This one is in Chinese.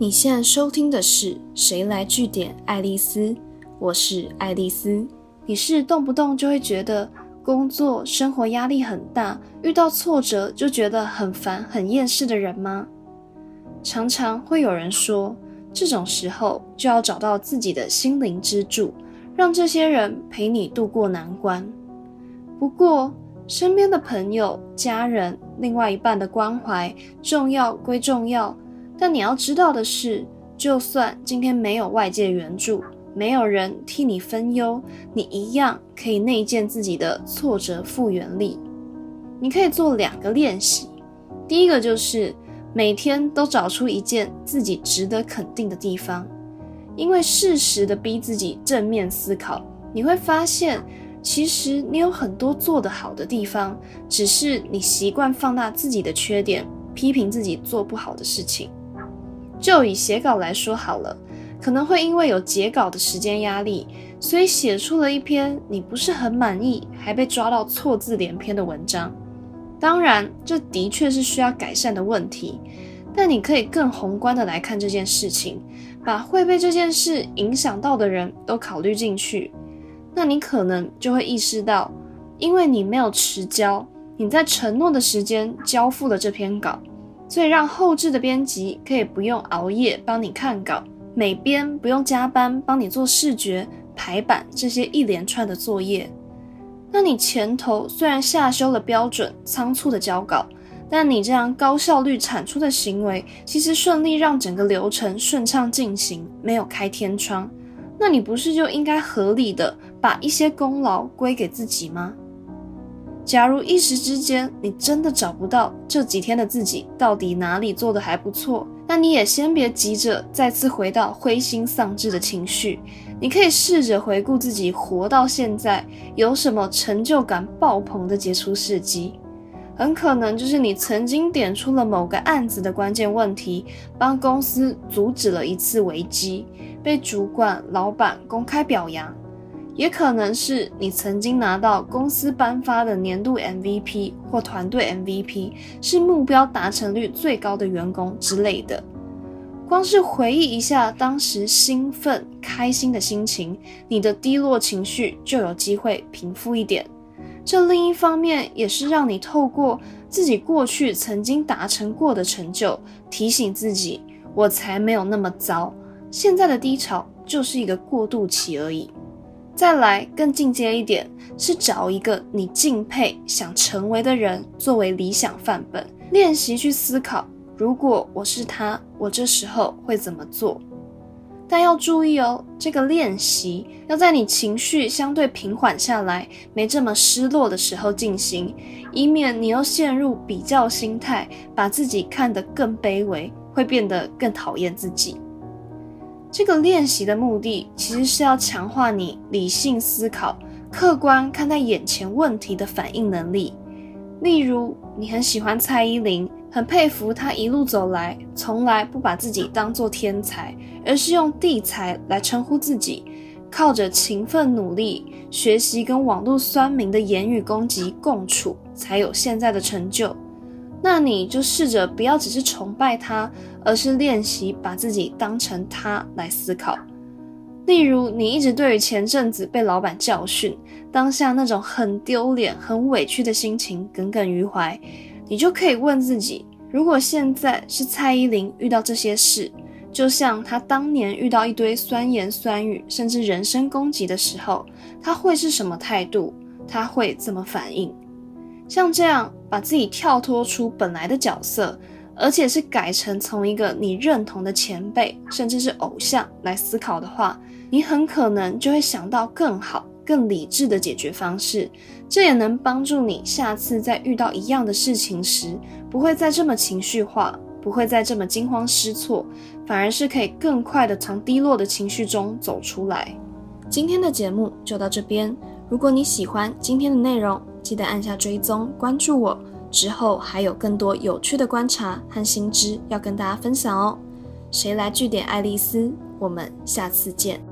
你现在收听的是《谁来据点爱丽丝》，我是爱丽丝。你是动不动就会觉得工作生活压力很大，遇到挫折就觉得很烦、很厌世的人吗？常常会有人说，这种时候就要找到自己的心灵支柱，让这些人陪你度过难关。不过，身边的朋友、家人、另外一半的关怀重要归重要。但你要知道的是，就算今天没有外界援助，没有人替你分忧，你一样可以内建自己的挫折复原力。你可以做两个练习，第一个就是每天都找出一件自己值得肯定的地方，因为适时的逼自己正面思考，你会发现，其实你有很多做得好的地方，只是你习惯放大自己的缺点，批评自己做不好的事情。就以写稿来说好了，可能会因为有截稿的时间压力，所以写出了一篇你不是很满意，还被抓到错字连篇的文章。当然，这的确是需要改善的问题，但你可以更宏观的来看这件事情，把会被这件事影响到的人都考虑进去，那你可能就会意识到，因为你没有迟交，你在承诺的时间交付了这篇稿。所以让后置的编辑可以不用熬夜帮你看稿，美编不用加班帮你做视觉排版这些一连串的作业。那你前头虽然下修了标准，仓促的交稿，但你这样高效率产出的行为，其实顺利让整个流程顺畅进行，没有开天窗。那你不是就应该合理的把一些功劳归给自己吗？假如一时之间你真的找不到这几天的自己到底哪里做的还不错，那你也先别急着再次回到灰心丧志的情绪。你可以试着回顾自己活到现在有什么成就感爆棚的杰出事迹，很可能就是你曾经点出了某个案子的关键问题，帮公司阻止了一次危机，被主管、老板公开表扬。也可能是你曾经拿到公司颁发的年度 MVP 或团队 MVP，是目标达成率最高的员工之类的。光是回忆一下当时兴奋、开心的心情，你的低落情绪就有机会平复一点。这另一方面也是让你透过自己过去曾经达成过的成就，提醒自己，我才没有那么糟。现在的低潮就是一个过渡期而已。再来更进阶一点，是找一个你敬佩、想成为的人作为理想范本，练习去思考：如果我是他，我这时候会怎么做？但要注意哦，这个练习要在你情绪相对平缓下来、没这么失落的时候进行，以免你又陷入比较心态，把自己看得更卑微，会变得更讨厌自己。这个练习的目的其实是要强化你理性思考、客观看待眼前问题的反应能力。例如，你很喜欢蔡依林，很佩服她一路走来，从来不把自己当做天才，而是用地才来称呼自己，靠着勤奋努力、学习跟网络酸民的言语攻击共处，才有现在的成就。那你就试着不要只是崇拜他，而是练习把自己当成他来思考。例如，你一直对于前阵子被老板教训，当下那种很丢脸、很委屈的心情耿耿于怀，你就可以问自己：如果现在是蔡依林遇到这些事，就像她当年遇到一堆酸言酸语，甚至人身攻击的时候，她会是什么态度？她会怎么反应？像这样把自己跳脱出本来的角色，而且是改成从一个你认同的前辈，甚至是偶像来思考的话，你很可能就会想到更好、更理智的解决方式。这也能帮助你下次在遇到一样的事情时，不会再这么情绪化，不会再这么惊慌失措，反而是可以更快的从低落的情绪中走出来。今天的节目就到这边，如果你喜欢今天的内容。记得按下追踪关注我，之后还有更多有趣的观察和新知要跟大家分享哦。谁来据点爱丽丝？我们下次见。